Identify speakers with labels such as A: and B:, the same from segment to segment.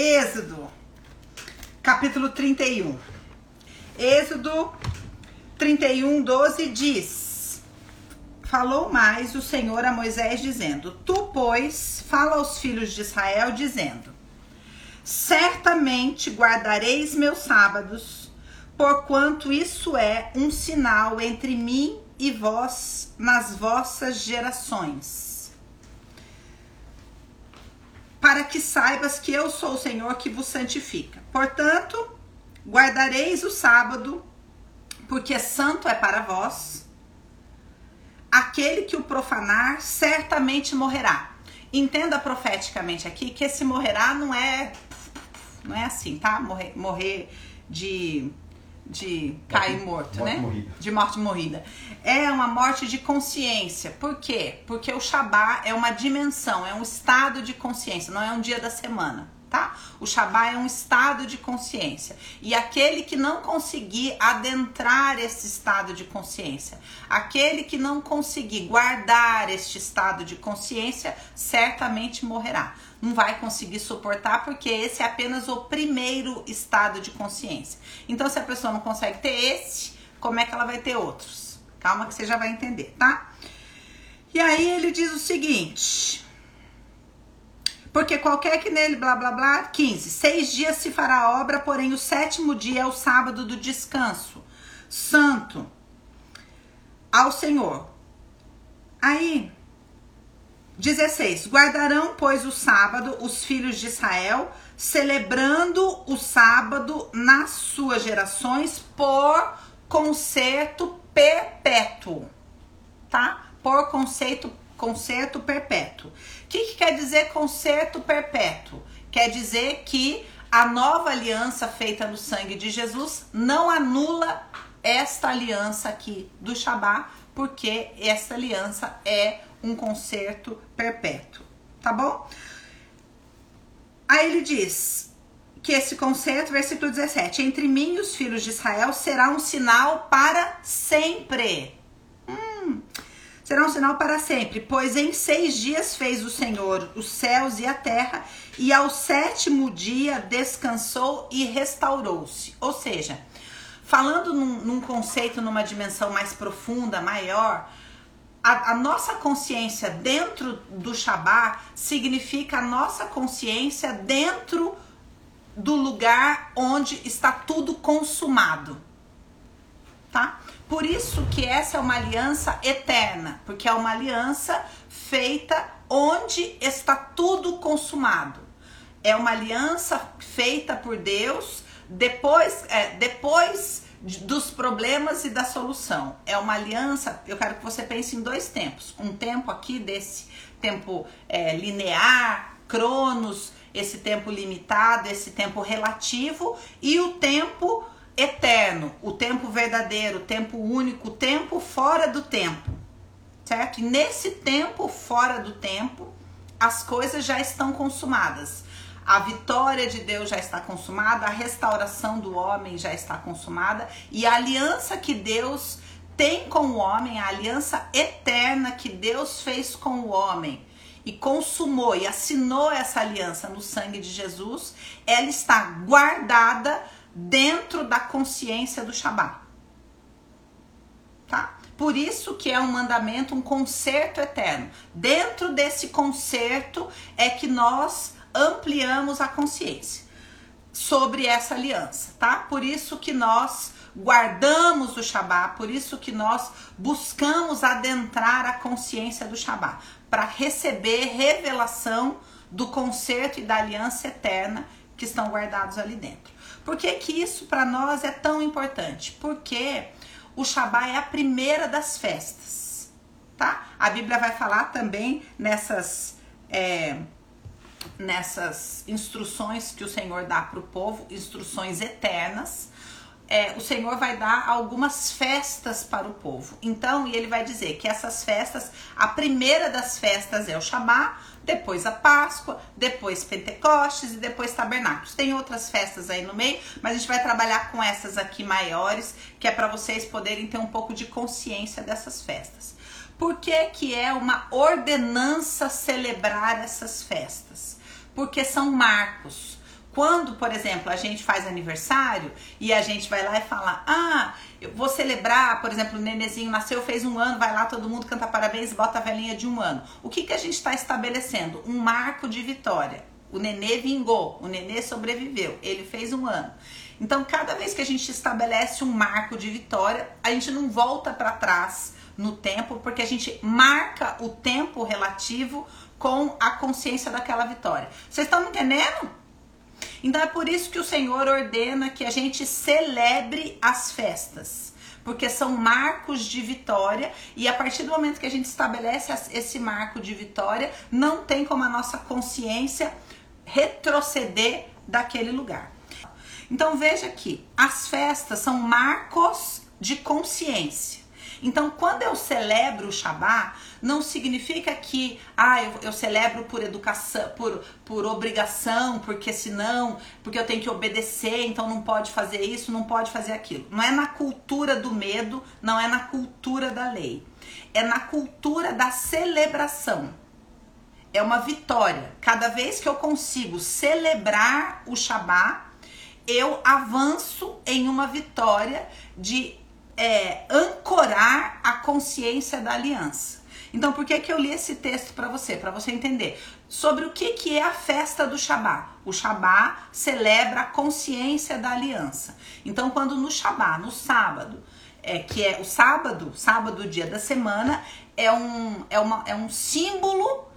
A: Êxodo, capítulo 31. Êxodo 31, 12 diz: Falou mais o Senhor a Moisés, dizendo: Tu, pois, fala aos filhos de Israel, dizendo: Certamente guardareis meus sábados, porquanto isso é um sinal entre mim e vós nas vossas gerações. Para que saibas que eu sou o Senhor que vos santifica. Portanto, guardareis o sábado, porque santo é para vós. Aquele que o profanar certamente morrerá. Entenda profeticamente aqui que esse morrerá não é não é assim, tá? Morrer, morrer de de cair morto,
B: morte
A: né?
B: morrida.
A: De morte morrida. É uma morte de consciência. Por quê? Porque o Shabá é uma dimensão, é um estado de consciência, não é um dia da semana, tá? O Shabá é um estado de consciência. E aquele que não conseguir adentrar esse estado de consciência, aquele que não conseguir guardar este estado de consciência, certamente morrerá não vai conseguir suportar porque esse é apenas o primeiro estado de consciência. Então, se a pessoa não consegue ter esse, como é que ela vai ter outros? Calma que você já vai entender, tá? E aí ele diz o seguinte: porque qualquer que nele, blá blá blá, 15. Seis dias se fará a obra, porém o sétimo dia é o sábado do descanso, santo ao Senhor. Aí 16. Guardarão, pois, o sábado os filhos de Israel, celebrando o sábado nas suas gerações por concerto perpétuo. Tá? Por conceito, concerto perpétuo. O que, que quer dizer concerto perpétuo? Quer dizer que a nova aliança feita no sangue de Jesus não anula esta aliança aqui do Shabá, porque essa aliança é um concerto perpétuo, tá bom? Aí ele diz que esse concerto, versículo 17: Entre mim e os filhos de Israel será um sinal para sempre. Hum, será um sinal para sempre, pois em seis dias fez o Senhor os céus e a terra, e ao sétimo dia descansou e restaurou-se. Ou seja, falando num, num conceito, numa dimensão mais profunda, maior, a, a, nossa consciência dentro do Shabá significa a nossa consciência dentro do lugar onde está tudo consumado. Tá? Por isso que essa é uma aliança eterna, porque é uma aliança feita onde está tudo consumado. É uma aliança feita por Deus depois, é, depois dos problemas e da solução. É uma aliança. Eu quero que você pense em dois tempos: um tempo aqui desse tempo é, linear, cronos, esse tempo limitado, esse tempo relativo, e o tempo eterno, o tempo verdadeiro, o tempo único, o tempo fora do tempo, certo? E nesse tempo fora do tempo, as coisas já estão consumadas. A vitória de Deus já está consumada, a restauração do homem já está consumada e a aliança que Deus tem com o homem, a aliança eterna que Deus fez com o homem e consumou e assinou essa aliança no sangue de Jesus, ela está guardada dentro da consciência do Shabat. Tá? Por isso que é um mandamento, um concerto eterno. Dentro desse concerto é que nós ampliamos a consciência sobre essa aliança, tá? Por isso que nós guardamos o Shabat, por isso que nós buscamos adentrar a consciência do Shabat, para receber revelação do concerto e da aliança eterna que estão guardados ali dentro. Por que, que isso para nós é tão importante? Porque o Shabat é a primeira das festas, tá? A Bíblia vai falar também nessas. É, nessas instruções que o Senhor dá para o povo, instruções eternas, é, o Senhor vai dar algumas festas para o povo. Então, e ele vai dizer que essas festas, a primeira das festas é o Shabá, depois a Páscoa, depois Pentecostes e depois Tabernáculos. Tem outras festas aí no meio, mas a gente vai trabalhar com essas aqui maiores, que é para vocês poderem ter um pouco de consciência dessas festas. Por que, que é uma ordenança celebrar essas festas? Porque são marcos. Quando, por exemplo, a gente faz aniversário e a gente vai lá e fala: Ah, eu vou celebrar, por exemplo, o nenezinho nasceu, fez um ano, vai lá, todo mundo canta parabéns, bota a velhinha de um ano. O que, que a gente está estabelecendo? Um marco de vitória. O nenê vingou, o nenê sobreviveu, ele fez um ano. Então, cada vez que a gente estabelece um marco de vitória, a gente não volta para trás no tempo, porque a gente marca o tempo relativo com a consciência daquela vitória. Vocês estão entendendo? Então é por isso que o Senhor ordena que a gente celebre as festas, porque são marcos de vitória e a partir do momento que a gente estabelece esse marco de vitória, não tem como a nossa consciência retroceder daquele lugar. Então veja aqui, as festas são marcos de consciência. Então, quando eu celebro o Shabat, não significa que ah, eu, eu, celebro por educação, por, por obrigação, porque senão, porque eu tenho que obedecer, então não pode fazer isso, não pode fazer aquilo. Não é na cultura do medo, não é na cultura da lei. É na cultura da celebração é uma vitória. Cada vez que eu consigo celebrar o Shabat, eu avanço em uma vitória de é, ancorar a consciência da aliança. Então, por que, que eu li esse texto para você? Para você entender sobre o que, que é a festa do Shabat. O Shabat celebra a consciência da aliança. Então, quando no Shabat, no sábado, é, que é o sábado, sábado, dia da semana, é um, é uma, é um símbolo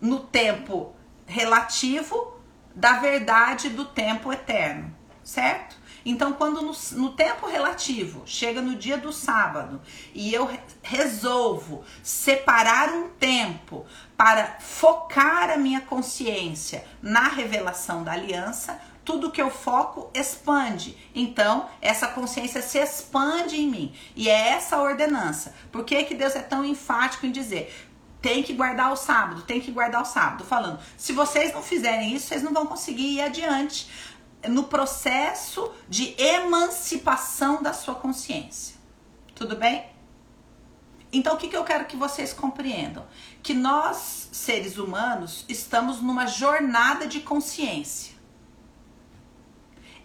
A: no tempo relativo da verdade do tempo eterno, certo? Então, quando no, no, tempo relativo chega no dia do sábado e eu resolvo separar um tempo para focar a minha consciência na revelação da aliança, tudo que eu foco expande. Então, essa consciência se expande em mim. E é essa ordenança. Por que, que Deus é tão enfático em dizer? tem que guardar o sábado, tem que guardar o sábado. Falando, se vocês não fizerem isso, vocês não vão conseguir ir adiante no processo de emancipação da sua consciência. Tudo bem? Então, o que, que eu quero que vocês compreendam? Que nós, seres humanos, estamos numa jornada de consciência.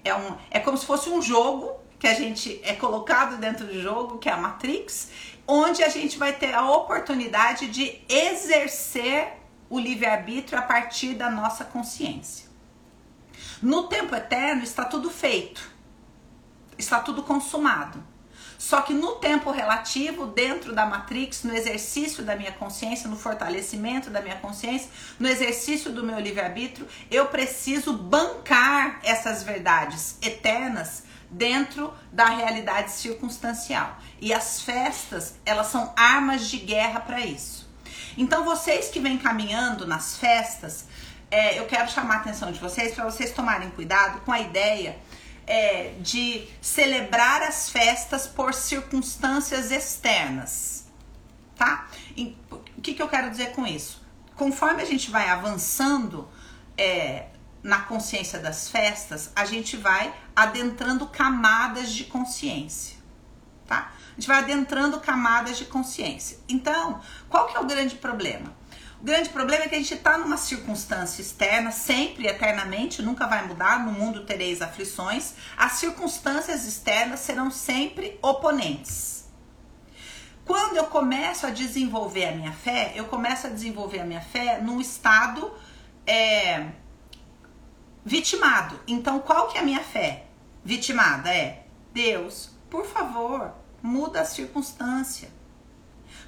A: É, um, é como se fosse um jogo que a gente é colocado dentro do jogo, que é a Matrix, onde a gente vai ter a oportunidade de exercer o livre-arbítrio a partir da nossa consciência. No tempo eterno está tudo feito, está tudo consumado. Só que no tempo relativo, dentro da Matrix, no exercício da minha consciência, no fortalecimento da minha consciência, no exercício do meu livre-arbítrio, eu preciso bancar essas verdades eternas dentro da realidade circunstancial. E as festas, elas são armas de guerra para isso. Então, vocês que vêm caminhando nas festas, é, eu quero chamar a atenção de vocês para vocês tomarem cuidado com a ideia é, de celebrar as festas por circunstâncias externas, tá? E, o que, que eu quero dizer com isso? Conforme a gente vai avançando é, na consciência das festas, a gente vai adentrando camadas de consciência, tá? A gente vai adentrando camadas de consciência. Então, qual que é o grande problema? Grande problema é que a gente está numa circunstância externa, sempre, eternamente, nunca vai mudar. No mundo tereis aflições. As circunstâncias externas serão sempre oponentes. Quando eu começo a desenvolver a minha fé, eu começo a desenvolver a minha fé num estado é, vitimado. Então, qual que é a minha fé? Vitimada é Deus, por favor, muda a circunstância.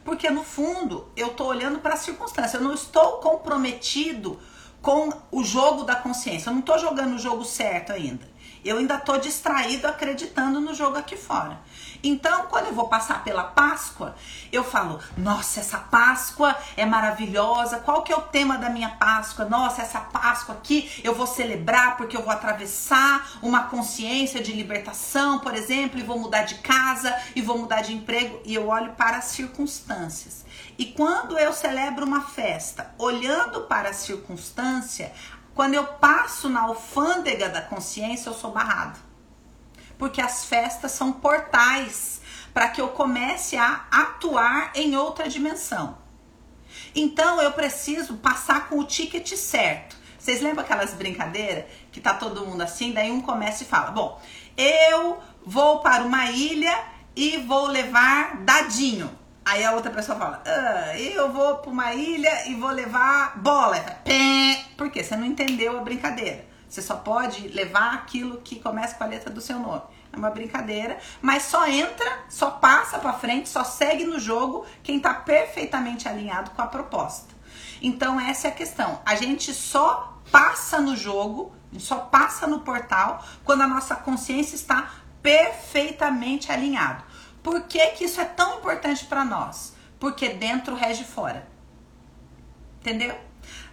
A: Porque no fundo, eu estou olhando para a circunstância, eu não estou comprometido com o jogo da consciência. Eu não estou jogando o jogo certo ainda. Eu ainda estou distraído acreditando no jogo aqui fora. Então, quando eu vou passar pela Páscoa, eu falo: "Nossa, essa Páscoa é maravilhosa. Qual que é o tema da minha Páscoa? Nossa, essa Páscoa aqui eu vou celebrar porque eu vou atravessar uma consciência de libertação, por exemplo, e vou mudar de casa e vou mudar de emprego e eu olho para as circunstâncias. E quando eu celebro uma festa, olhando para a circunstância, quando eu passo na alfândega da consciência, eu sou barrado. Porque as festas são portais para que eu comece a atuar em outra dimensão. Então eu preciso passar com o ticket certo. Vocês lembram aquelas brincadeiras que tá todo mundo assim, daí um começa e fala: "Bom, eu vou para uma ilha e vou levar dadinho". Aí a outra pessoa fala: ah, eu vou para uma ilha e vou levar bola. Pé. Por quê? Você não entendeu a brincadeira. Você só pode levar aquilo que começa com a letra do seu nome. É uma brincadeira, mas só entra, só passa para frente, só segue no jogo quem está perfeitamente alinhado com a proposta. Então essa é a questão. A gente só passa no jogo, só passa no portal quando a nossa consciência está perfeitamente alinhado. Por que, que isso é tão importante para nós? Porque dentro rege fora. Entendeu?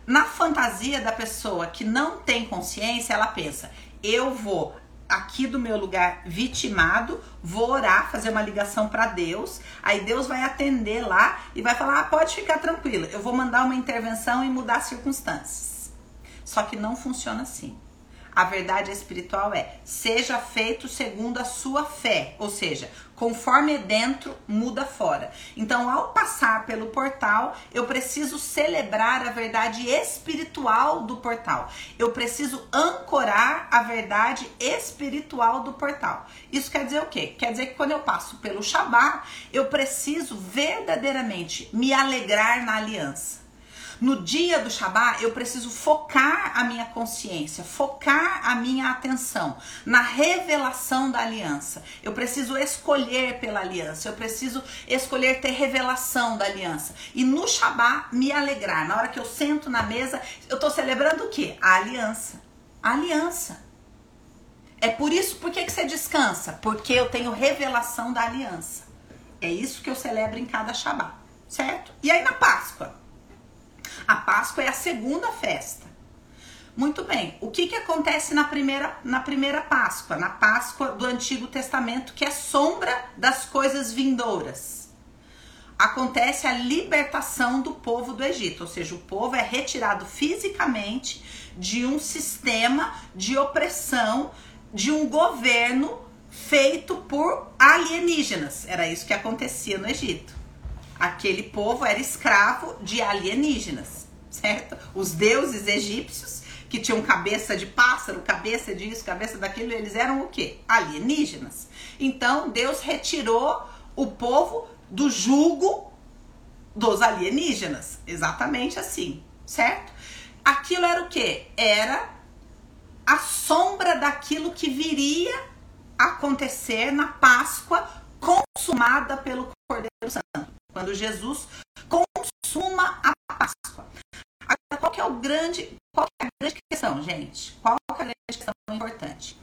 A: Na fantasia da pessoa que não tem consciência, ela pensa: eu vou aqui do meu lugar vitimado, vou orar, fazer uma ligação para Deus, aí Deus vai atender lá e vai falar: ah, pode ficar tranquila, eu vou mandar uma intervenção e mudar as circunstâncias. Só que não funciona assim. A verdade espiritual é: seja feito segundo a sua fé, ou seja, conforme é dentro, muda fora. Então, ao passar pelo portal, eu preciso celebrar a verdade espiritual do portal. Eu preciso ancorar a verdade espiritual do portal. Isso quer dizer o quê? Quer dizer que quando eu passo pelo Shabá, eu preciso verdadeiramente me alegrar na aliança. No dia do Shabat, eu preciso focar a minha consciência, focar a minha atenção na revelação da aliança. Eu preciso escolher pela aliança, eu preciso escolher ter revelação da aliança. E no Shabat, me alegrar. Na hora que eu sento na mesa, eu estou celebrando o quê? A aliança. A aliança. É por isso, por que, que você descansa? Porque eu tenho revelação da aliança. É isso que eu celebro em cada Shabat, certo? E aí na Páscoa? A Páscoa é a segunda festa. Muito bem. O que, que acontece na primeira, na primeira Páscoa? Na Páscoa do Antigo Testamento, que é sombra das coisas vindouras. Acontece a libertação do povo do Egito, ou seja, o povo é retirado fisicamente de um sistema de opressão, de um governo feito por alienígenas. Era isso que acontecia no Egito aquele povo era escravo de alienígenas, certo? Os deuses egípcios que tinham cabeça de pássaro, cabeça disso, cabeça daquilo, eles eram o quê? Alienígenas. Então Deus retirou o povo do jugo dos alienígenas, exatamente assim, certo? Aquilo era o quê? Era a sombra daquilo que viria acontecer na Páscoa consumada pelo Cordeiro Santo quando Jesus consuma a Páscoa. Agora, qual que é o grande, qual é a grande questão, gente? Qual é a grande questão importante?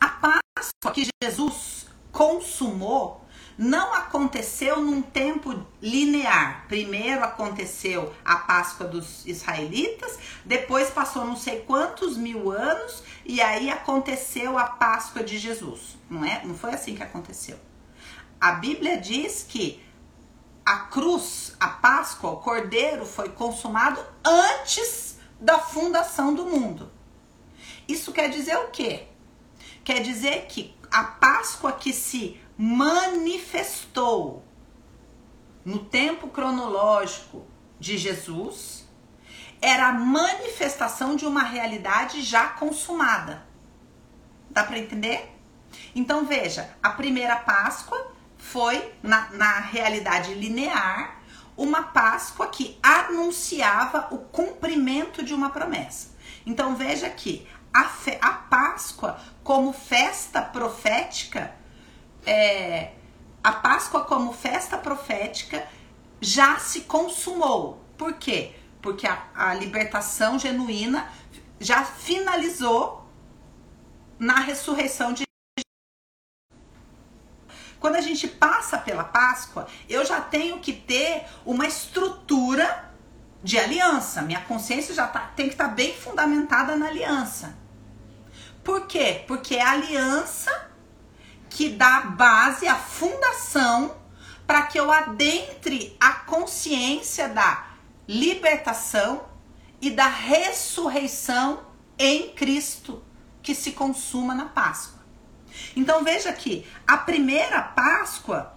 A: A Páscoa que Jesus consumou não aconteceu num tempo linear. Primeiro aconteceu a Páscoa dos israelitas, depois passou não sei quantos mil anos e aí aconteceu a Páscoa de Jesus. Não é? Não foi assim que aconteceu. A Bíblia diz que a cruz, a Páscoa, o cordeiro foi consumado antes da fundação do mundo. Isso quer dizer o quê? Quer dizer que a Páscoa que se manifestou no tempo cronológico de Jesus era a manifestação de uma realidade já consumada. Dá para entender? Então veja, a primeira Páscoa foi, na, na realidade linear, uma Páscoa que anunciava o cumprimento de uma promessa. Então veja que a, fe, a Páscoa como festa profética, é, a Páscoa como festa profética já se consumou. Por quê? Porque a, a libertação genuína já finalizou na ressurreição de quando a gente passa pela Páscoa, eu já tenho que ter uma estrutura de aliança. Minha consciência já tá, tem que estar tá bem fundamentada na aliança. Por quê? Porque é a aliança que dá base, a fundação para que eu adentre a consciência da libertação e da ressurreição em Cristo que se consuma na Páscoa. Então veja que a primeira Páscoa,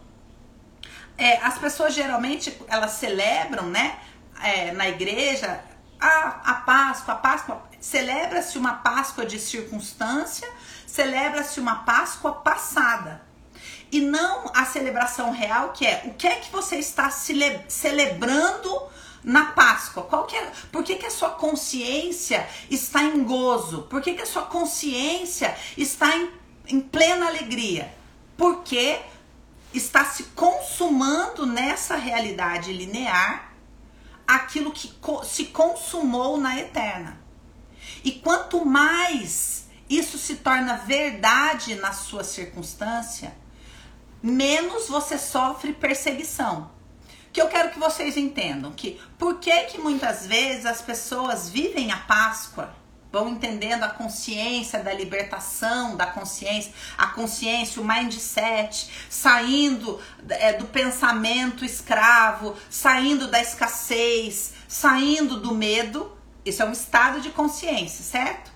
A: é, as pessoas geralmente elas celebram, né, é, na igreja, a, a Páscoa, a Páscoa Celebra-se uma Páscoa de circunstância, celebra-se uma Páscoa passada. E não a celebração real, que é o que é que você está cele celebrando na Páscoa? Qual que é, por que, que a sua consciência está em gozo? Por que, que a sua consciência está em, em plena alegria? Porque está se consumando nessa realidade linear aquilo que se consumou na eterna. E quanto mais isso se torna verdade na sua circunstância, menos você sofre perseguição. Que eu quero que vocês entendam que por que que muitas vezes as pessoas vivem a Páscoa vão entendendo a consciência da libertação da consciência, a consciência, o mindset, saindo é, do pensamento escravo, saindo da escassez, saindo do medo. Isso é um estado de consciência, certo?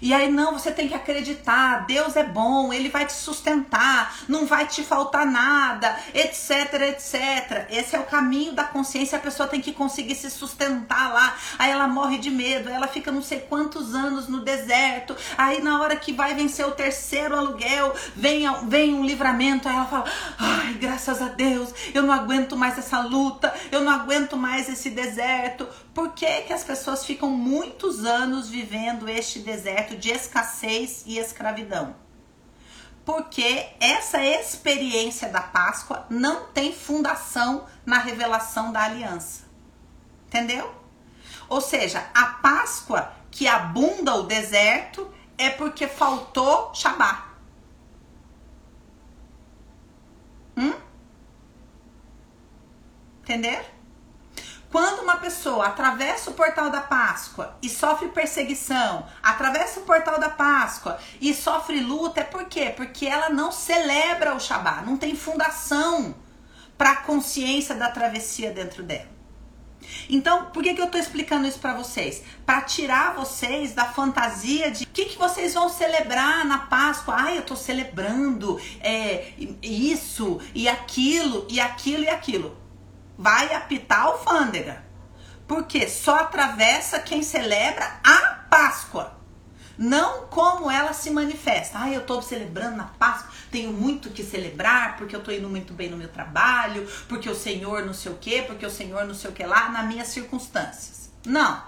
A: E aí, não, você tem que acreditar, Deus é bom, Ele vai te sustentar, não vai te faltar nada, etc, etc. Esse é o caminho da consciência, a pessoa tem que conseguir se sustentar lá. Aí ela morre de medo, ela fica não sei quantos anos no deserto. Aí na hora que vai vencer o terceiro aluguel, vem, vem um livramento, aí ela fala: ai, graças a Deus, eu não aguento mais essa luta, eu não aguento mais esse deserto. Por que, que as pessoas ficam muitos anos vivendo este deserto de escassez e escravidão? Porque essa experiência da Páscoa não tem fundação na revelação da aliança. Entendeu? Ou seja, a Páscoa que abunda o deserto é porque faltou Shabá. Hum? Entender? Quando uma pessoa atravessa o portal da Páscoa e sofre perseguição, atravessa o portal da Páscoa e sofre luta, é por quê? Porque ela não celebra o Shabat, não tem fundação para a consciência da travessia dentro dela. Então, por que, que eu estou explicando isso para vocês? Para tirar vocês da fantasia de o que, que vocês vão celebrar na Páscoa. Ah, eu estou celebrando é, isso e aquilo e aquilo e aquilo vai apitar a alfândega. Porque só atravessa quem celebra a Páscoa. Não como ela se manifesta. Ah, eu estou celebrando na Páscoa, tenho muito que celebrar, porque eu estou indo muito bem no meu trabalho, porque o Senhor não sei o quê, porque o Senhor não sei o que lá, nas minhas circunstâncias. Não.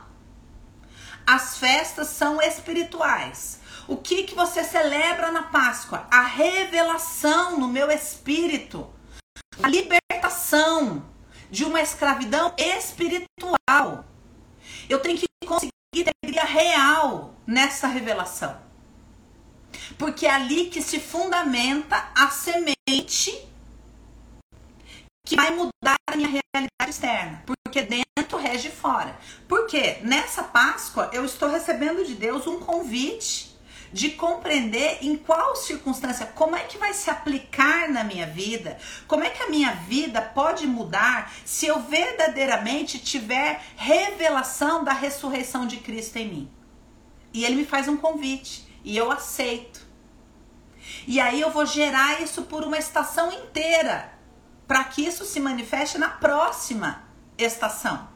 A: As festas são espirituais. O que, que você celebra na Páscoa? A revelação no meu espírito, a libertação, de uma escravidão espiritual. Eu tenho que conseguir ter alegria real nessa revelação. Porque é ali que se fundamenta a semente que vai mudar a minha realidade externa. Porque dentro rege fora. Porque nessa Páscoa eu estou recebendo de Deus um convite de compreender em qual circunstância, como é que vai se aplicar na minha vida, como é que a minha vida pode mudar se eu verdadeiramente tiver revelação da ressurreição de Cristo em mim. E ele me faz um convite e eu aceito. E aí eu vou gerar isso por uma estação inteira, para que isso se manifeste na próxima estação.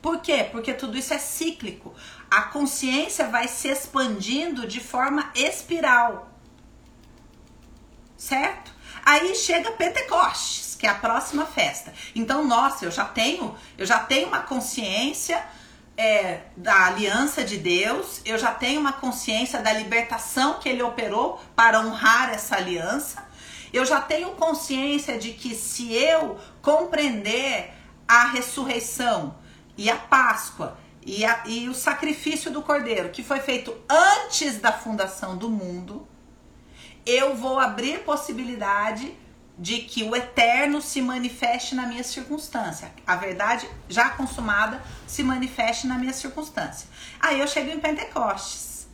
A: Por quê? Porque tudo isso é cíclico a consciência vai se expandindo de forma espiral. Certo? Aí chega Pentecostes, que é a próxima festa. Então, nossa, eu já tenho, eu já tenho uma consciência é, da aliança de Deus, eu já tenho uma consciência da libertação que ele operou para honrar essa aliança. Eu já tenho consciência de que se eu compreender a ressurreição e a Páscoa e, a, e o sacrifício do cordeiro, que foi feito antes da fundação do mundo, eu vou abrir possibilidade de que o eterno se manifeste na minha circunstância. A verdade já consumada se manifeste na minha circunstância. Aí eu chego em Pentecostes.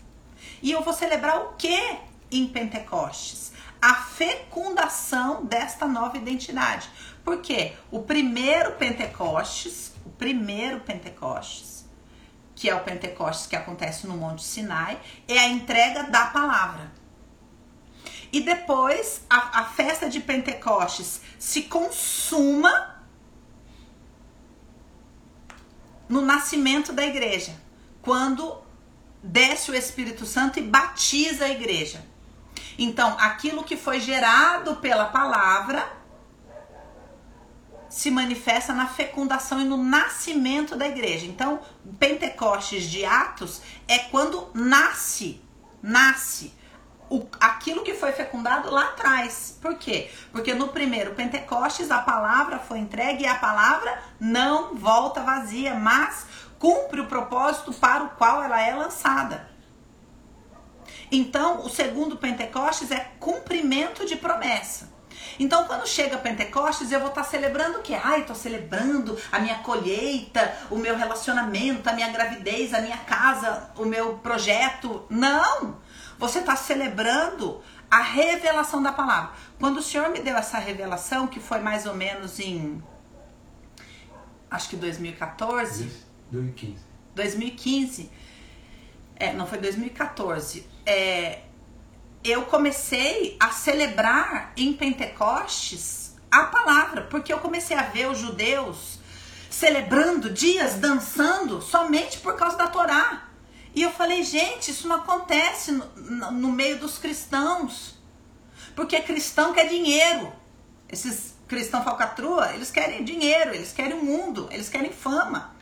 A: E eu vou celebrar o que em Pentecostes? A fecundação desta nova identidade. Por quê? O primeiro Pentecostes, o primeiro Pentecostes, que é o Pentecostes que acontece no Monte Sinai, é a entrega da palavra. E depois a, a festa de Pentecostes se consuma no nascimento da igreja, quando desce o Espírito Santo e batiza a igreja. Então, aquilo que foi gerado pela palavra se manifesta na fecundação e no nascimento da igreja. Então, Pentecostes de Atos é quando nasce, nasce o, aquilo que foi fecundado lá atrás. Por quê? Porque no primeiro Pentecostes a palavra foi entregue e a palavra não volta vazia, mas cumpre o propósito para o qual ela é lançada. Então, o segundo Pentecostes é cumprimento de promessa. Então, quando chega Pentecostes, eu vou estar celebrando o quê? Ai, estou celebrando a minha colheita, o meu relacionamento, a minha gravidez, a minha casa, o meu projeto. Não! Você está celebrando a revelação da palavra. Quando o Senhor me deu essa revelação, que foi mais ou menos em. Acho que 2014.
B: 2015.
A: 2015. É, não foi 2014. É, eu comecei a celebrar em Pentecostes a palavra, porque eu comecei a ver os judeus celebrando dias, dançando, somente por causa da Torá. E eu falei, gente, isso não acontece no, no, no meio dos cristãos. Porque cristão quer dinheiro. Esses cristãos falcatrua, eles querem dinheiro, eles querem o mundo, eles querem fama.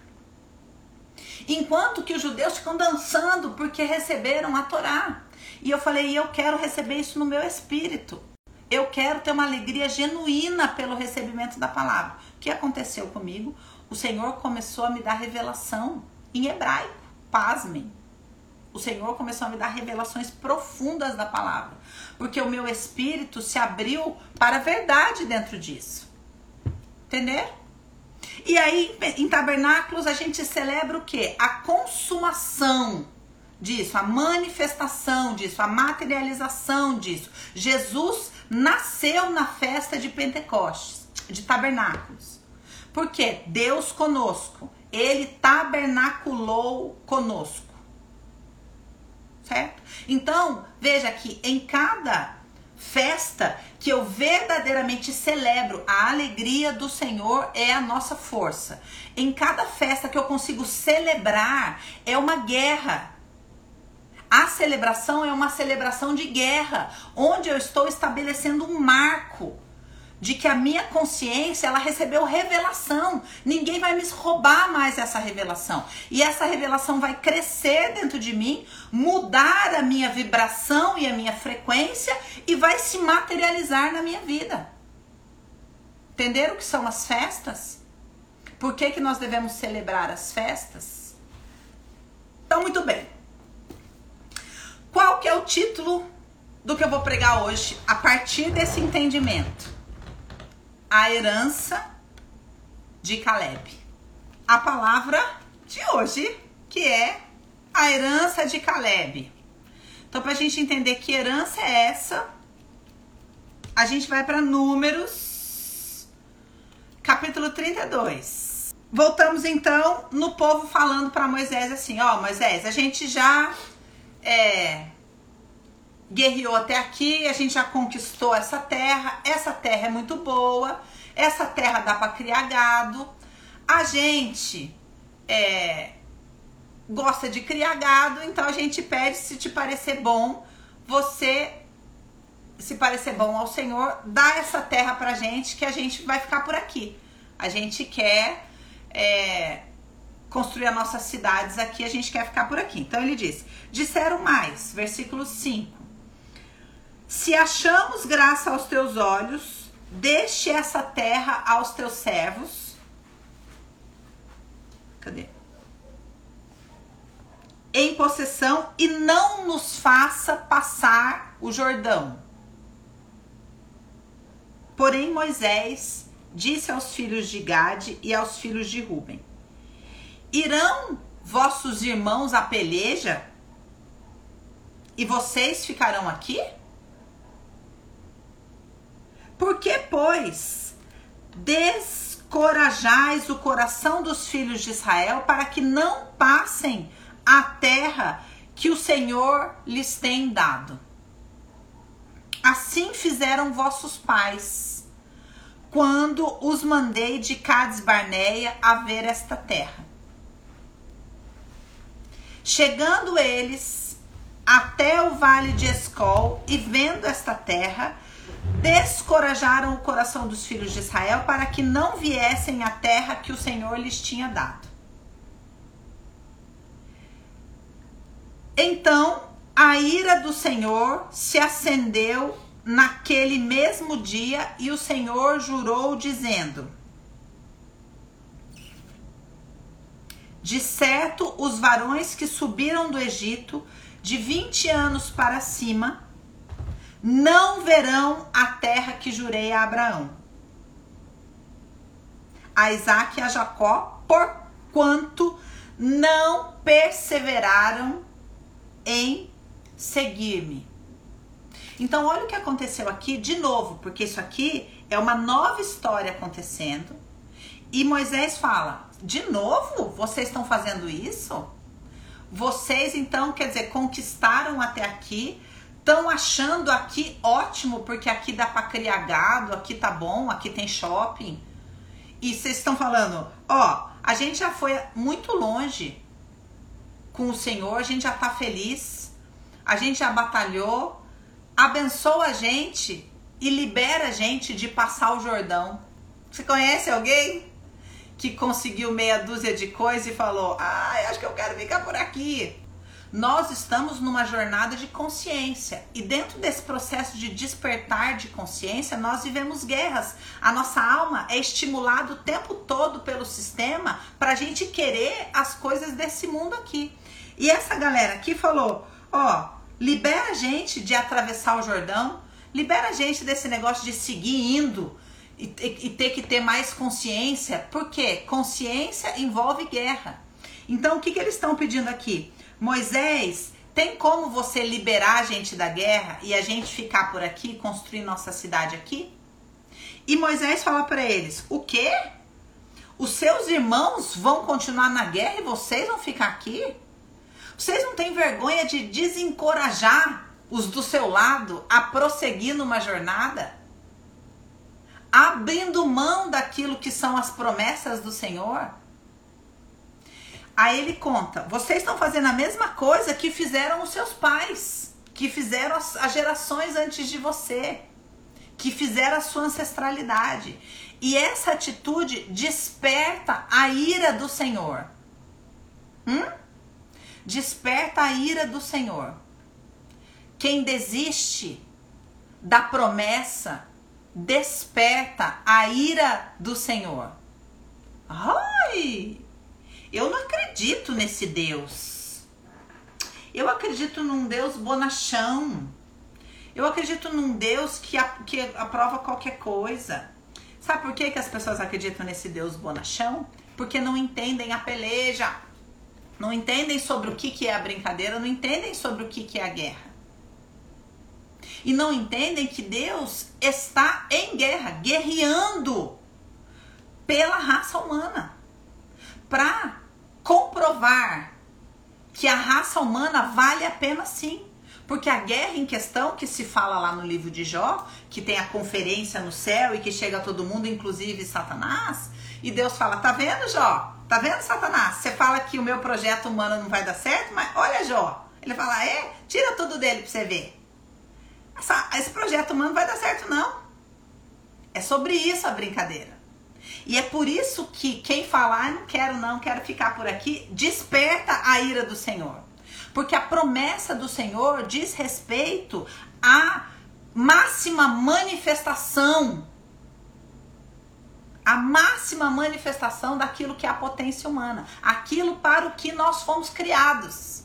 A: Enquanto que os judeus ficam dançando porque receberam a Torá. E eu falei, eu quero receber isso no meu espírito. Eu quero ter uma alegria genuína pelo recebimento da palavra. O que aconteceu comigo? O Senhor começou a me dar revelação em hebraico. Pasmem. O Senhor começou a me dar revelações profundas da palavra. Porque o meu espírito se abriu para a verdade dentro disso. Entender? E aí, em tabernáculos, a gente celebra o que? A consumação disso, a manifestação disso, a materialização disso. Jesus nasceu na festa de Pentecostes, de tabernáculos. Porque Deus conosco, ele tabernaculou conosco. Certo? Então, veja que em cada festa que eu verdadeiramente celebro a alegria do Senhor é a nossa força. Em cada festa que eu consigo celebrar é uma guerra a celebração é uma celebração de guerra, onde eu estou estabelecendo um marco de que a minha consciência ela recebeu revelação. Ninguém vai me roubar mais essa revelação. E essa revelação vai crescer dentro de mim, mudar a minha vibração e a minha frequência e vai se materializar na minha vida. Entenderam o que são as festas? Por que, que nós devemos celebrar as festas? Então, muito bem. Qual que é o título do que eu vou pregar hoje a partir desse entendimento? A herança de Caleb. A palavra de hoje, que é a herança de Caleb. Então, para a gente entender que herança é essa, a gente vai para Números, capítulo 32. Voltamos então no povo falando para Moisés assim: Ó, oh, Moisés, a gente já é, guerreou até aqui, a gente já conquistou essa terra, essa terra é muito boa, essa terra dá para criar gado, a gente é, gosta de criar gado, então a gente pede se te parecer bom, você se parecer bom ao Senhor, dá essa terra pra gente que a gente vai ficar por aqui. A gente quer é, construir as nossas cidades aqui, a gente quer ficar por aqui. Então ele diz: Disseram mais, versículo 5: Se achamos graça aos teus olhos, deixe essa terra aos teus servos. Cadê? Em possessão e não nos faça passar o Jordão. Porém, Moisés disse aos filhos de Gade e aos filhos de Ruben: Irão vossos irmãos à peleja e vocês ficarão aqui? Por que, pois, descorajais o coração dos filhos de Israel para que não passem a terra que o Senhor lhes tem dado? Assim fizeram vossos pais, quando os mandei de Cades Barneia a ver esta terra. Chegando eles até o vale de Escol e vendo esta terra, descorajaram o coração dos filhos de Israel para que não viessem à terra que o Senhor lhes tinha dado. Então a ira do Senhor se acendeu naquele mesmo dia e o Senhor jurou, dizendo: De certo, os varões que subiram do Egito de 20 anos para cima não verão a terra que jurei a Abraão, a Isaac e a Jacó, porquanto não perseveraram em seguir-me. Então, olha o que aconteceu aqui de novo, porque isso aqui é uma nova história acontecendo. E Moisés fala: de novo? Vocês estão fazendo isso? Vocês então, quer dizer, conquistaram até aqui, estão achando aqui ótimo, porque aqui dá para criar gado, aqui tá bom, aqui tem shopping. E vocês estão falando, ó, a gente já foi muito longe com o Senhor, a gente já tá feliz, a gente já batalhou, abençoa a gente e libera a gente de passar o Jordão. Você conhece alguém que conseguiu meia dúzia de coisas e falou: "Ah, acho que eu quero ficar por aqui"? Nós estamos numa jornada de consciência e dentro desse processo de despertar de consciência, nós vivemos guerras. A nossa alma é estimulada o tempo todo pelo sistema para a gente querer as coisas desse mundo aqui. E essa galera aqui falou: ó, libera a gente de atravessar o Jordão, libera a gente desse negócio de seguir indo e, e, ter que ter mais consciência, porque consciência envolve guerra. Então, o que, que eles estão pedindo aqui? Moisés, tem como você liberar a gente da guerra e a gente ficar por aqui, construir nossa cidade aqui? E Moisés fala para eles: o quê? Os seus irmãos vão continuar na guerra e vocês vão ficar aqui? Vocês não têm vergonha de desencorajar os do seu lado a prosseguir numa jornada? Abrindo mão daquilo que são as promessas do Senhor? Aí ele conta: vocês estão fazendo a mesma coisa que fizeram os seus pais, que fizeram as, as gerações antes de você, que fizeram a sua ancestralidade. E essa atitude desperta a ira do Senhor. Hum? desperta a ira do Senhor. Quem desiste da promessa desperta a ira do Senhor. Ai! Eu não acredito nesse Deus. Eu acredito num Deus bonachão. Eu acredito num Deus que, que aprova qualquer coisa. Sabe por que, que as pessoas acreditam nesse Deus bonachão? Porque não entendem a peleja não entendem sobre o que, que é a brincadeira, não entendem sobre o que, que é a guerra. E não entendem que Deus está em guerra, guerreando pela raça humana, para comprovar que a raça humana vale a pena sim. Porque a guerra em questão, que se fala lá no livro de Jó, que tem a conferência no céu e que chega todo mundo, inclusive Satanás, e Deus fala: tá vendo, Jó? Tá vendo, Satanás? Você fala que o meu projeto humano não vai dar certo, mas olha, Jó. Ele fala, é? Tira tudo dele pra você ver. Essa, esse projeto humano vai dar certo, não. É sobre isso a brincadeira. E é por isso que quem falar, ah, não quero não, quero ficar por aqui, desperta a ira do Senhor. Porque a promessa do Senhor diz respeito à máxima manifestação a máxima manifestação daquilo que é a potência humana, aquilo para o que nós fomos criados.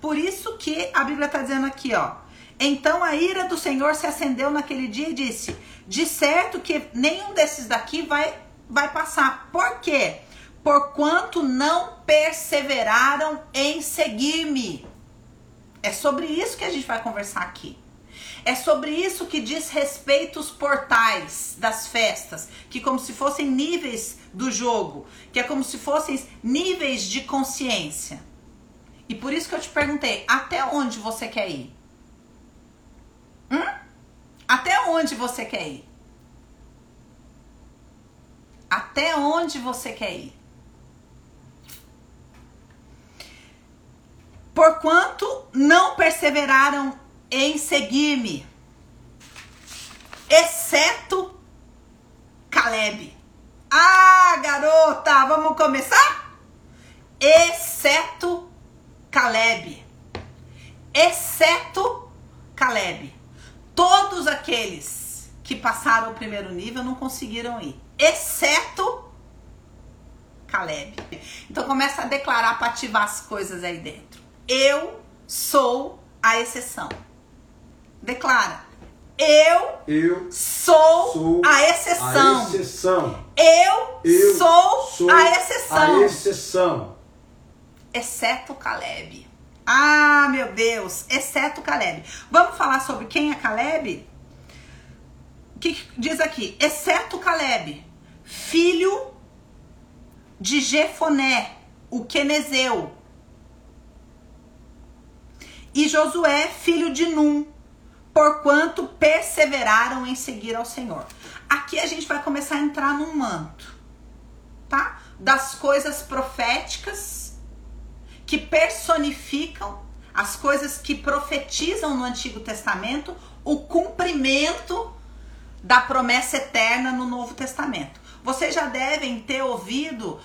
A: Por isso que a Bíblia está dizendo aqui, ó. Então a ira do Senhor se acendeu naquele dia e disse: De certo que nenhum desses daqui vai, vai passar. Por quê? Porquanto não perseveraram em seguir-me. É sobre isso que a gente vai conversar aqui. É sobre isso que diz respeito os portais das festas, que como se fossem níveis do jogo, que é como se fossem níveis de consciência. E por isso que eu te perguntei, até onde você quer ir? Hum? Até onde você quer ir? Até onde você quer ir? Porquanto não perseveraram em seguir-me, exceto Caleb. Ah, garota, vamos começar? Exceto Caleb. Exceto Caleb. Todos aqueles que passaram o primeiro nível não conseguiram ir, exceto Caleb. Então começa a declarar para ativar as coisas aí dentro. Eu sou a exceção. Declara. Eu,
B: Eu
A: sou,
B: sou
A: a exceção.
B: a exceção.
A: Eu,
B: Eu
A: sou,
B: sou
A: a exceção.
B: A exceção.
A: Exceto Caleb. Ah, meu Deus, exceto Caleb. Vamos falar sobre quem é Caleb? O que diz aqui? Exceto Caleb, filho de Jefoné, o quenezeu. E Josué, filho de Num, porquanto perseveraram em seguir ao Senhor. Aqui a gente vai começar a entrar num manto, tá? Das coisas proféticas que personificam as coisas que profetizam no Antigo Testamento o cumprimento da promessa eterna no Novo Testamento. Vocês já devem ter ouvido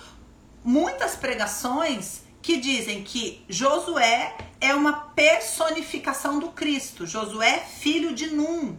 A: muitas pregações que dizem que Josué é uma personificação do Cristo. Josué, filho de Num,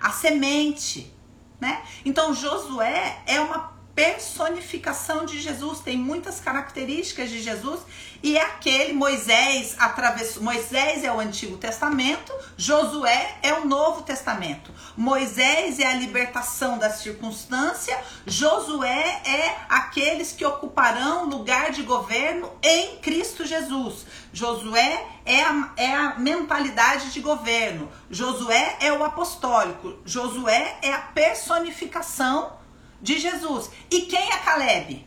A: a semente, né? Então Josué é uma personificação de Jesus, tem muitas características de Jesus e é aquele Moisés atravessou. Moisés é o Antigo Testamento, Josué é o Novo Testamento. Moisés é a libertação da circunstância, Josué é aqueles que ocuparão lugar de governo em Cristo Jesus. Josué é a, é a mentalidade de governo, Josué é o apostólico, Josué é a personificação de Jesus. E quem é Caleb?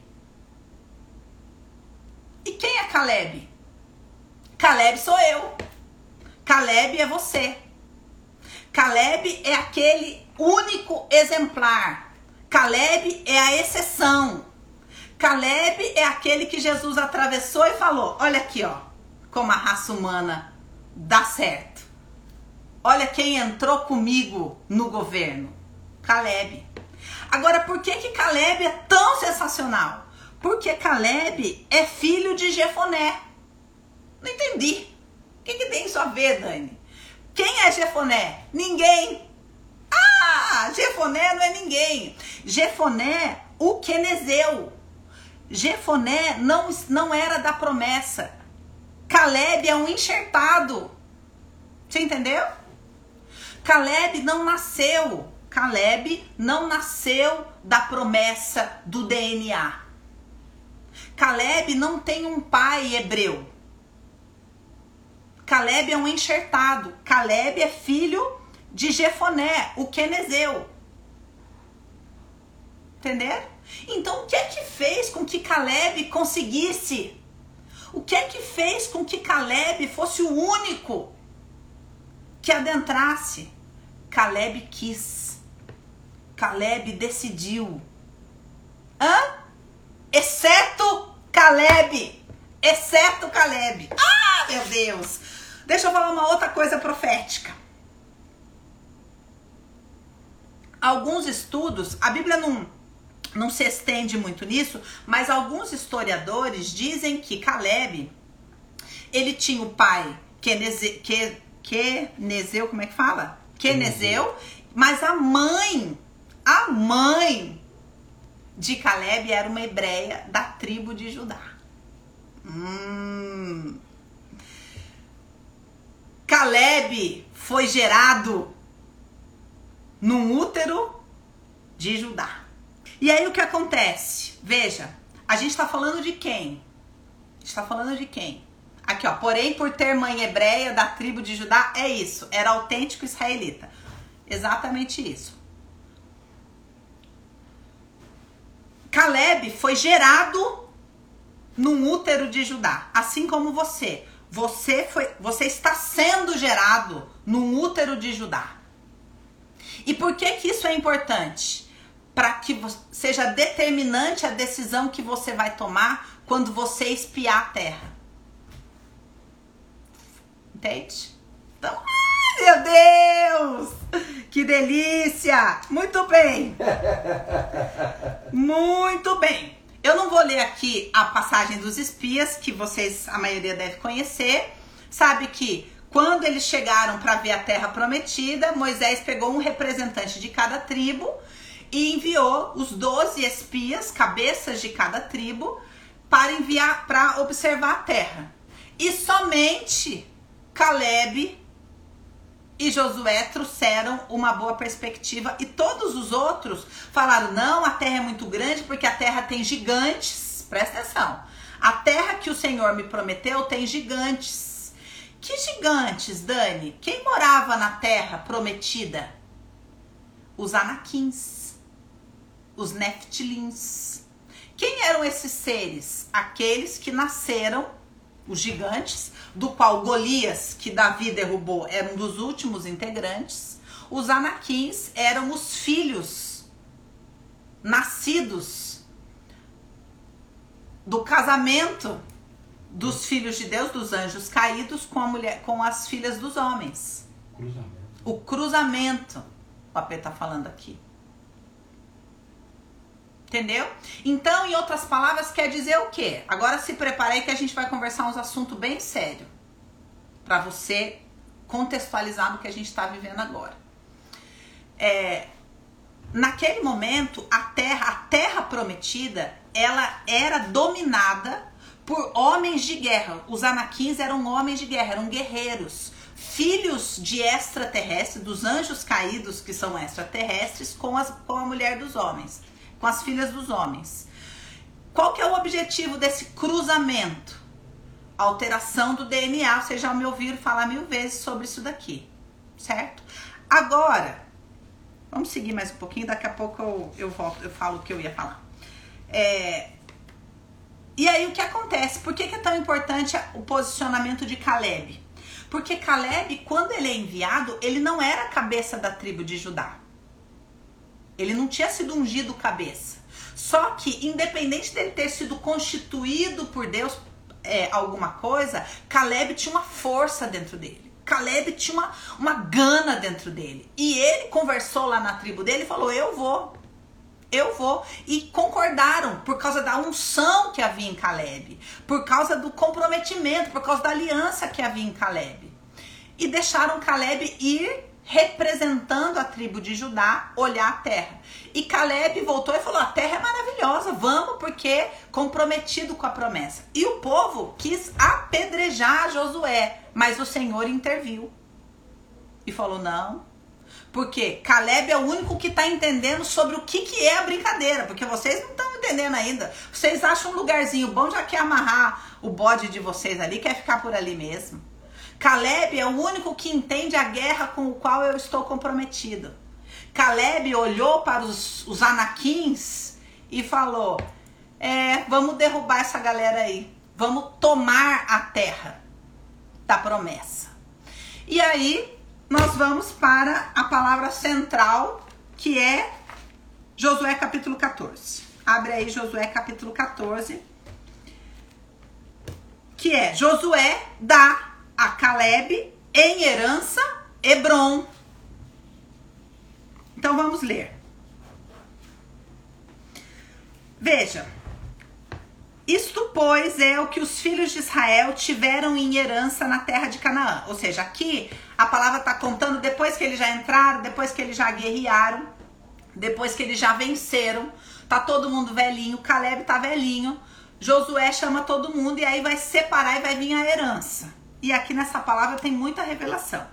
A: E quem é Caleb? Caleb sou eu. Caleb é você. Caleb é aquele único exemplar. Caleb é a exceção. Caleb é aquele que Jesus atravessou e falou: Olha aqui, ó, como a raça humana dá certo. Olha quem entrou comigo no governo. Caleb. Agora, por que que Caleb é tão sensacional? Porque Caleb é filho de Jefoné. Não entendi. O que, que tem isso a ver, Dani? Quem é Jefoné? Ninguém. Ah, Jefoné não é ninguém. Jefoné, o Quenezeu. Jefoné não, não era da promessa. Caleb é um enxertado. Você entendeu? Caleb não nasceu. Caleb não nasceu da promessa do DNA. Caleb não tem um pai hebreu. Caleb é um enxertado. Caleb é filho de Jefoné, o quenezeu. Entender? Então, o que é que fez com que Caleb conseguisse? O que é que fez com que Caleb fosse o único que adentrasse? Caleb quis. Caleb decidiu. Hã? Exceto Caleb. Exceto Caleb. Ah, meu Deus. Deixa eu falar uma outra coisa profética. Alguns estudos, a Bíblia não, não se estende muito nisso, mas alguns historiadores dizem que Caleb, ele tinha o pai Keneze, que, Kenezeu, como é que fala? Kenezeu, mas a mãe, a mãe de Caleb era uma hebreia da tribo de Judá. Hum. Caleb foi gerado num útero de Judá. E aí o que acontece? Veja, a gente está falando de quem? está falando de quem? Aqui, ó. Porém, por ter mãe hebreia da tribo de Judá, é isso. Era autêntico israelita. Exatamente isso. Caleb foi gerado num útero de Judá, assim como você. Você foi, você está sendo gerado num útero de Judá. E por que que isso é importante? Para que seja determinante a decisão que você vai tomar quando você espiar a terra. Entende? Então, meu Deus! Que delícia! Muito bem. Muito bem. Eu não vou ler aqui a passagem dos espias, que vocês, a maioria deve conhecer. Sabe que quando eles chegaram para ver a terra prometida, Moisés pegou um representante de cada tribo e enviou os 12 espias, cabeças de cada tribo, para enviar para observar a terra. E somente Caleb e Josué trouxeram uma boa perspectiva e todos os outros falaram: "Não, a terra é muito grande porque a terra tem gigantes". Presta atenção. A terra que o Senhor me prometeu tem gigantes. Que gigantes, Dani? Quem morava na terra prometida? Os anaquins, os neftilins. Quem eram esses seres? Aqueles que nasceram, os gigantes, do qual Golias, que Davi derrubou, era um dos últimos integrantes. Os anaquins eram os filhos nascidos do casamento dos filhos de Deus, dos anjos caídos, com, a mulher, com as filhas dos homens.
B: Cruzamento.
A: O cruzamento, o AP está falando aqui. Entendeu? Então, em outras palavras, quer dizer o quê? Agora se prepare aí que a gente vai conversar uns assuntos bem sérios. Para você contextualizar no que a gente está vivendo agora. É, naquele momento, a terra, a terra prometida, ela era dominada por homens de guerra. Os anaquins eram homens de guerra, eram guerreiros, filhos de extraterrestres, dos anjos caídos que são extraterrestres, com, as, com a mulher dos homens com as filhas dos homens. Qual que é o objetivo desse cruzamento? Alteração do DNA. Vocês já me ouviram falar mil vezes sobre isso daqui, certo? Agora, vamos seguir mais um pouquinho. Daqui a pouco eu, eu volto, eu falo o que eu ia falar. É, e aí o que acontece? Por que, que é tão importante o posicionamento de Caleb? Porque Caleb, quando ele é enviado, ele não era a cabeça da tribo de Judá. Ele não tinha sido ungido cabeça. Só que, independente dele ter sido constituído por Deus é, alguma coisa, Caleb tinha uma força dentro dele. Caleb tinha uma, uma gana dentro dele. E ele conversou lá na tribo dele e falou: Eu vou. Eu vou. E concordaram por causa da unção que havia em Caleb, por causa do comprometimento, por causa da aliança que havia em Caleb. E deixaram Caleb ir representando a tribo de Judá, olhar a terra. E Caleb voltou e falou: a terra é maravilhosa, vamos, porque comprometido com a promessa. E o povo quis apedrejar Josué, mas o Senhor interviu e falou: não. Porque Caleb é o único que está entendendo sobre o que, que é a brincadeira, porque vocês não estão entendendo ainda. Vocês acham um lugarzinho bom, já quer amarrar o bode de vocês ali, quer ficar por ali mesmo. Caleb é o único que entende a guerra com o qual eu estou comprometido. Caleb olhou para os, os anaquins e falou: É, vamos derrubar essa galera aí. Vamos tomar a terra da promessa. E aí nós vamos para a palavra central, que é Josué capítulo 14. Abre aí Josué capítulo 14. Que é Josué dá a Caleb em herança Hebron. Então vamos ler. Veja, isto, pois, é o que os filhos de Israel tiveram em herança na terra de Canaã. Ou seja, aqui a palavra está contando depois que eles já entraram, depois que eles já guerrearam, depois que eles já venceram. Tá todo mundo velhinho, Caleb tá velhinho. Josué chama todo mundo e aí vai separar e vai vir a herança. E aqui nessa palavra tem muita revelação.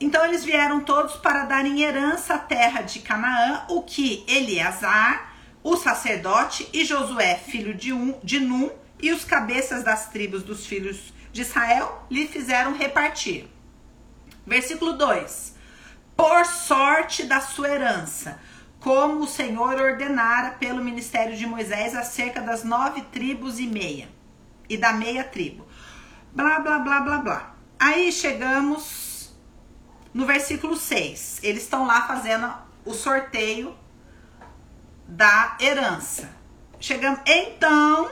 A: Então eles vieram todos para dar em herança a terra de Canaã, o que Eleazar, o sacerdote, e Josué, filho de, um, de Num, e os cabeças das tribos dos filhos de Israel lhe fizeram repartir. Versículo 2: Por sorte da sua herança, como o Senhor ordenara pelo ministério de Moisés acerca das nove tribos e meia, e da meia tribo blá, blá, blá, blá, blá. Aí chegamos no versículo 6. Eles estão lá fazendo o sorteio da herança. Chegamos. Então,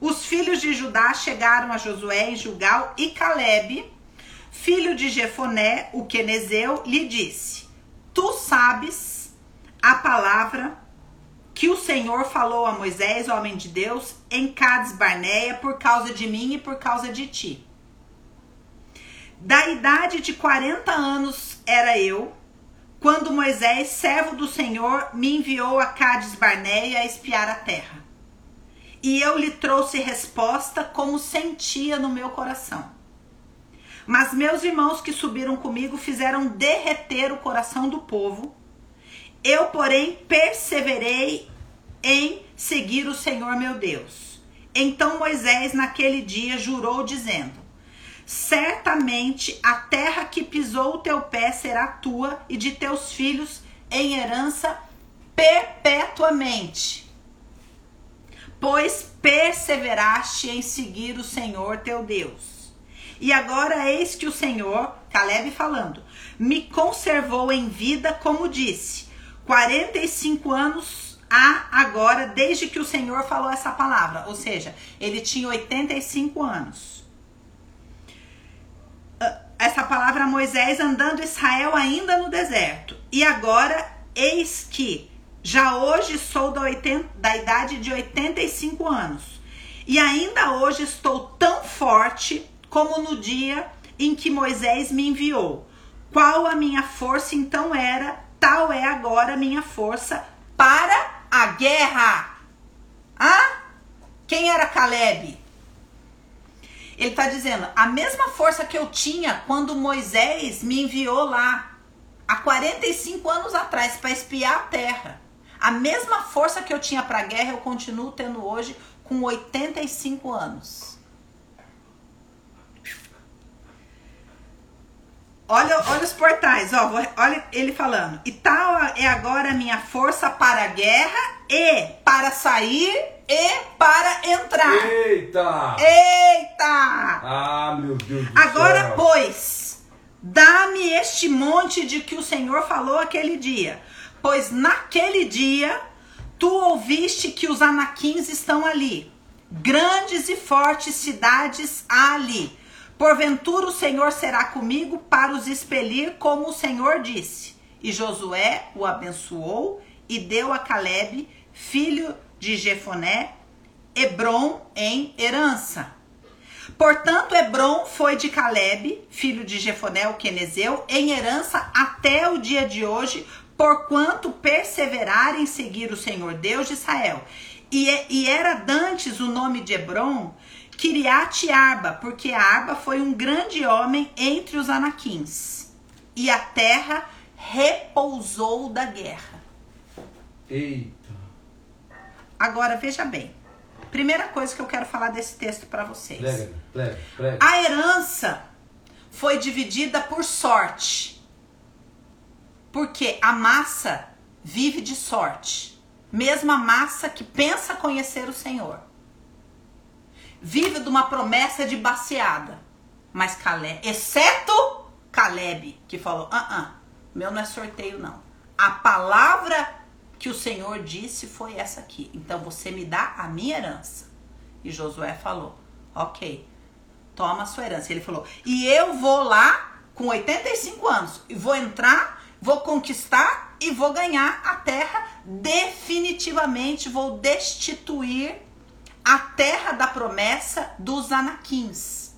A: os filhos de Judá chegaram a Josué em Gilgal e Caleb, filho de Jefoné, o quenezeu, lhe disse: Tu sabes a palavra que o Senhor falou a Moisés, homem de Deus, em Cades Barneia, por causa de mim e por causa de ti. Da idade de 40 anos era eu, quando Moisés, servo do Senhor, me enviou a Cades Barneia a espiar a terra. E eu lhe trouxe resposta como sentia no meu coração. Mas meus irmãos que subiram comigo fizeram derreter o coração do povo. Eu, porém, perseverei em seguir o Senhor meu Deus. Então Moisés, naquele dia, jurou, dizendo: Certamente a terra que pisou o teu pé será tua e de teus filhos em herança perpetuamente. Pois perseveraste em seguir o Senhor teu Deus. E agora eis que o Senhor, Caleb falando, me conservou em vida, como disse, 45 anos há agora, desde que o Senhor falou essa palavra. Ou seja, ele tinha 85 anos. Ah, essa palavra Moisés andando Israel ainda no deserto. E agora, eis que já hoje sou da, 80, da idade de 85 anos. E ainda hoje estou tão forte como no dia em que Moisés me enviou. Qual a minha força então era, tal é agora a minha força para a guerra. Ah? Quem era Caleb? Ele está dizendo, a mesma força que eu tinha quando Moisés me enviou lá, há 45 anos atrás, para espiar a terra. A mesma força que eu tinha para a guerra, eu continuo tendo hoje com 85 anos. Olha, olha os portais, ó, olha ele falando. E tal é agora a minha força para a guerra e para sair e para entrar.
B: Eita!
A: Eita!
B: Ah, meu Deus do
A: Agora,
B: céu.
A: pois, dá-me este monte de que o Senhor falou aquele dia. Pois naquele dia tu ouviste que os anaquins estão ali, grandes e fortes cidades há ali Porventura o Senhor será comigo para os expelir, como o Senhor disse. E Josué o abençoou e deu a Caleb, filho de Jefoné, Hebron em herança. Portanto, Hebron foi de Caleb, filho de Jefoné, o quenezeu, em herança até o dia de hoje, porquanto perseverar em seguir o Senhor Deus de Israel. E, e era dantes o nome de Hebron, Kiriat Arba, porque Arba foi um grande homem entre os anaquins. E a terra repousou da guerra.
B: Eita.
A: Agora veja bem. Primeira coisa que eu quero falar desse texto para vocês.
B: Prega, prega, prega.
A: A herança foi dividida por sorte. Porque a massa vive de sorte. Mesma massa que pensa conhecer o Senhor vive de uma promessa de baseada. Mas Caleb, exceto Caleb, que falou: ah, ah, meu não é sorteio, não. A palavra que o Senhor disse foi essa aqui. Então você me dá a minha herança. E Josué falou: ok, toma a sua herança. Ele falou: e eu vou lá com 85 anos e vou entrar, vou conquistar e vou ganhar a terra definitivamente. Vou destituir a terra da promessa dos anaquins.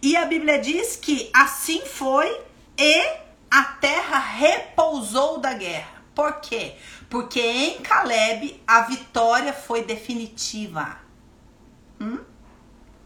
A: E a Bíblia diz que assim foi e a terra repousou da guerra. Por quê? Porque em Caleb a vitória foi definitiva. Hum?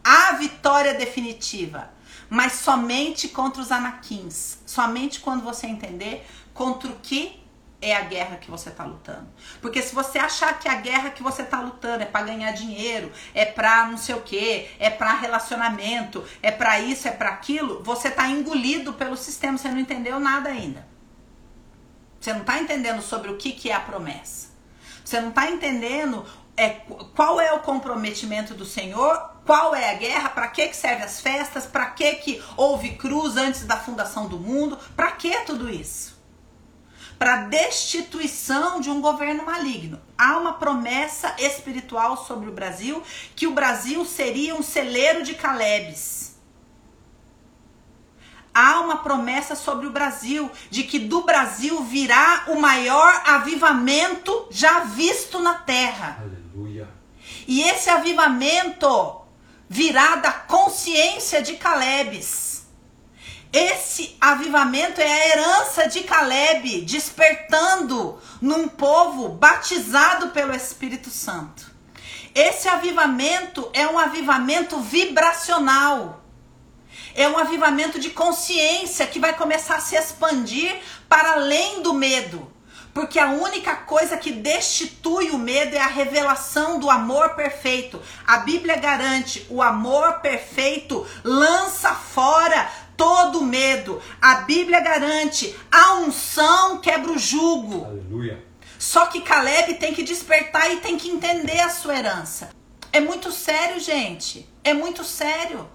A: A vitória definitiva. Mas somente contra os anaquins. Somente quando você entender contra o que é a guerra que você está lutando. Porque se você achar que a guerra que você está lutando é para ganhar dinheiro, é para não sei o que, é para relacionamento, é para isso, é para aquilo, você está engolido pelo sistema, você não entendeu nada ainda. Você não está entendendo sobre o que, que é a promessa. Você não está entendendo é, qual é o comprometimento do Senhor, qual é a guerra, para que, que serve as festas, para que, que houve cruz antes da fundação do mundo, para que tudo isso? Para destituição de um governo maligno. Há uma promessa espiritual sobre o Brasil que o Brasil seria um celeiro de Calebes. Há uma promessa sobre o Brasil de que do Brasil virá o maior avivamento já visto na terra.
B: Aleluia.
A: E esse avivamento virá da consciência de Calebes. Esse avivamento é a herança de Caleb, despertando num povo batizado pelo Espírito Santo. Esse avivamento é um avivamento vibracional. É um avivamento de consciência que vai começar a se expandir para além do medo. Porque a única coisa que destitui o medo é a revelação do amor perfeito. A Bíblia garante: o amor perfeito lança fora todo medo. A Bíblia garante: a unção quebra o jugo.
B: Aleluia.
A: Só que Caleb tem que despertar e tem que entender a sua herança. É muito sério, gente. É muito sério.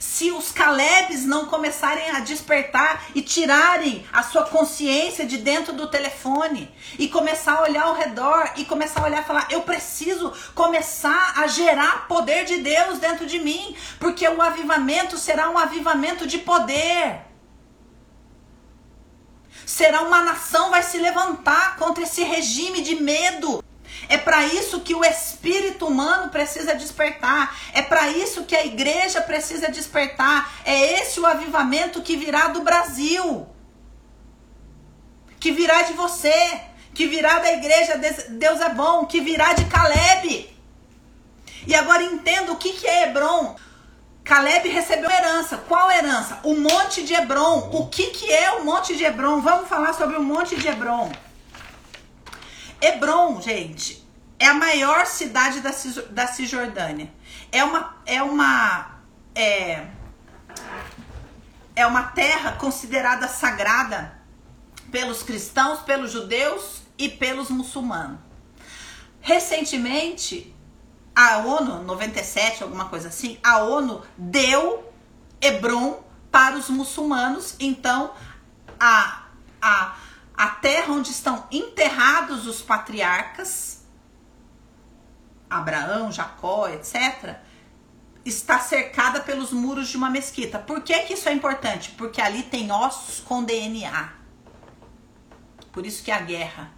A: Se os Calebes não começarem a despertar e tirarem a sua consciência de dentro do telefone e começar a olhar ao redor e começar a olhar e falar: eu preciso começar a gerar poder de Deus dentro de mim, porque o avivamento será um avivamento de poder. Será uma nação vai se levantar contra esse regime de medo é para isso que o espírito humano precisa despertar. É para isso que a igreja precisa despertar. É esse o avivamento que virá do Brasil. Que virá de você. Que virá da igreja Deus é bom. Que virá de Caleb. E agora entenda o que, que é Hebron. Caleb recebeu herança. Qual herança? O Monte de Hebron. O que, que é o Monte de Hebron? Vamos falar sobre o Monte de Hebron. Hebron, gente, é a maior cidade da, da Cisjordânia. É uma, é uma, é, é uma terra considerada sagrada pelos cristãos, pelos judeus e pelos muçulmanos. Recentemente, a ONU, 97, alguma coisa assim, a ONU deu Hebron para os muçulmanos. Então, a, a a terra onde estão enterrados os patriarcas, Abraão, Jacó, etc., está cercada pelos muros de uma mesquita. Por que, que isso é importante? Porque ali tem ossos com DNA. Por isso que a guerra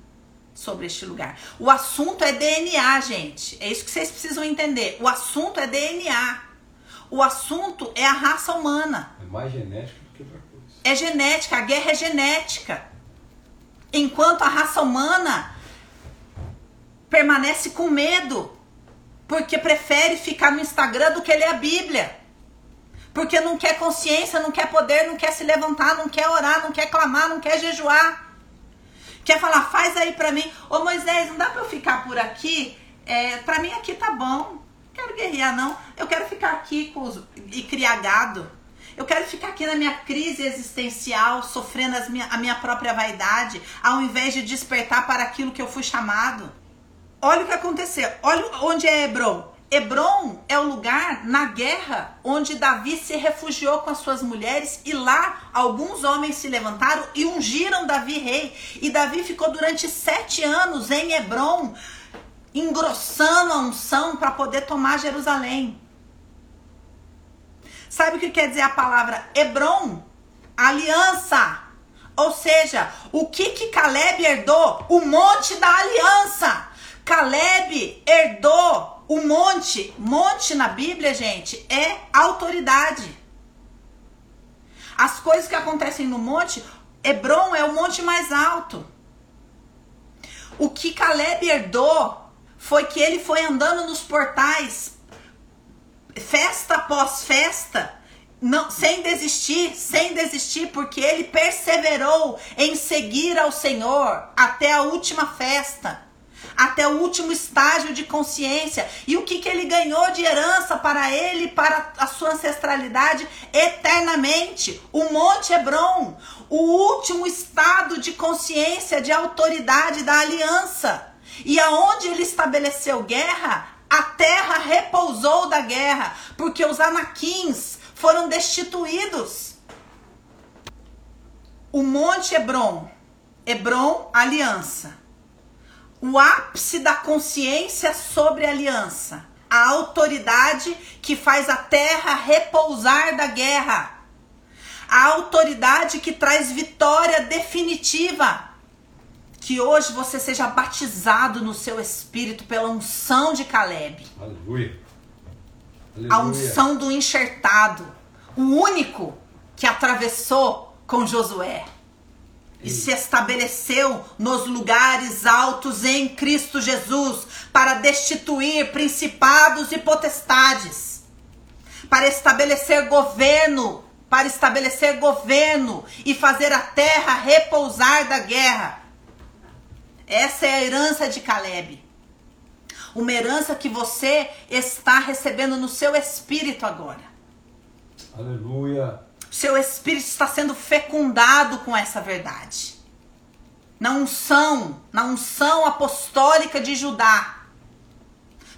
A: sobre este lugar. O assunto é DNA, gente. É isso que vocês precisam entender. O assunto é DNA. O assunto é a raça humana.
B: É mais genética do que outra coisa.
A: É genética, a guerra é genética. Enquanto a raça humana permanece com medo, porque prefere ficar no Instagram do que ler a Bíblia. Porque não quer consciência, não quer poder, não quer se levantar, não quer orar, não quer clamar, não quer jejuar. Quer falar, faz aí pra mim. Ô Moisés, não dá pra eu ficar por aqui? É, pra mim aqui tá bom. Não quero guerrear, não. Eu quero ficar aqui os, e criar gado. Eu quero ficar aqui na minha crise existencial, sofrendo minha, a minha própria vaidade, ao invés de despertar para aquilo que eu fui chamado. Olha o que aconteceu. Olha onde é Hebron. Hebron é o lugar na guerra onde Davi se refugiou com as suas mulheres e lá alguns homens se levantaram e ungiram Davi rei. E Davi ficou durante sete anos em Hebron, engrossando a unção para poder tomar Jerusalém. Sabe o que quer dizer a palavra Hebron? Aliança. Ou seja, o que que Caleb herdou? O monte da aliança. Caleb herdou o monte. Monte na Bíblia, gente, é autoridade. As coisas que acontecem no monte, Hebron é o monte mais alto. O que Caleb herdou foi que ele foi andando nos portais festa após festa, não, sem desistir, sem desistir, porque ele perseverou em seguir ao Senhor até a última festa, até o último estágio de consciência. E o que, que ele ganhou de herança para ele, para a sua ancestralidade eternamente? O Monte Hebron, o último estado de consciência, de autoridade da aliança. E aonde ele estabeleceu guerra, a terra repousou da guerra, porque os anaquins foram destituídos. O Monte Hebron Hebron, aliança. O ápice da consciência sobre a aliança. A autoridade que faz a terra repousar da guerra. A autoridade que traz vitória definitiva. Que hoje você seja batizado no seu espírito pela unção de Caleb.
B: Aleluia.
A: A
B: Aleluia.
A: unção do enxertado. O único que atravessou com Josué e se estabeleceu nos lugares altos em Cristo Jesus para destituir principados e potestades, para estabelecer governo, para estabelecer governo e fazer a terra repousar da guerra. Essa é a herança de Caleb. Uma herança que você está recebendo no seu espírito agora.
B: Aleluia.
A: Seu espírito está sendo fecundado com essa verdade. Na unção, na unção apostólica de Judá.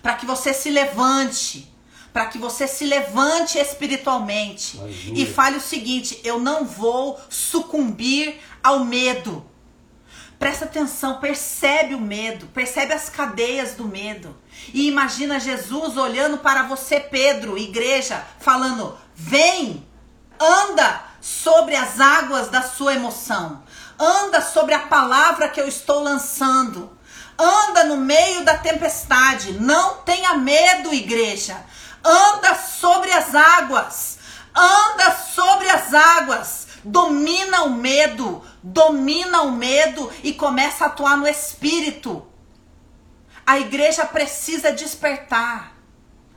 A: Para que você se levante, para que você se levante espiritualmente
B: Aleluia.
A: e fale o seguinte: eu não vou sucumbir ao medo. Presta atenção, percebe o medo, percebe as cadeias do medo. E imagina Jesus olhando para você, Pedro, igreja, falando: vem, anda sobre as águas da sua emoção, anda sobre a palavra que eu estou lançando, anda no meio da tempestade, não tenha medo, igreja, anda sobre as águas, anda sobre as águas, domina o medo, domina o medo e começa a atuar no espírito. A igreja precisa despertar.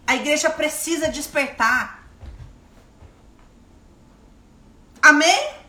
A: A igreja precisa despertar. Amém?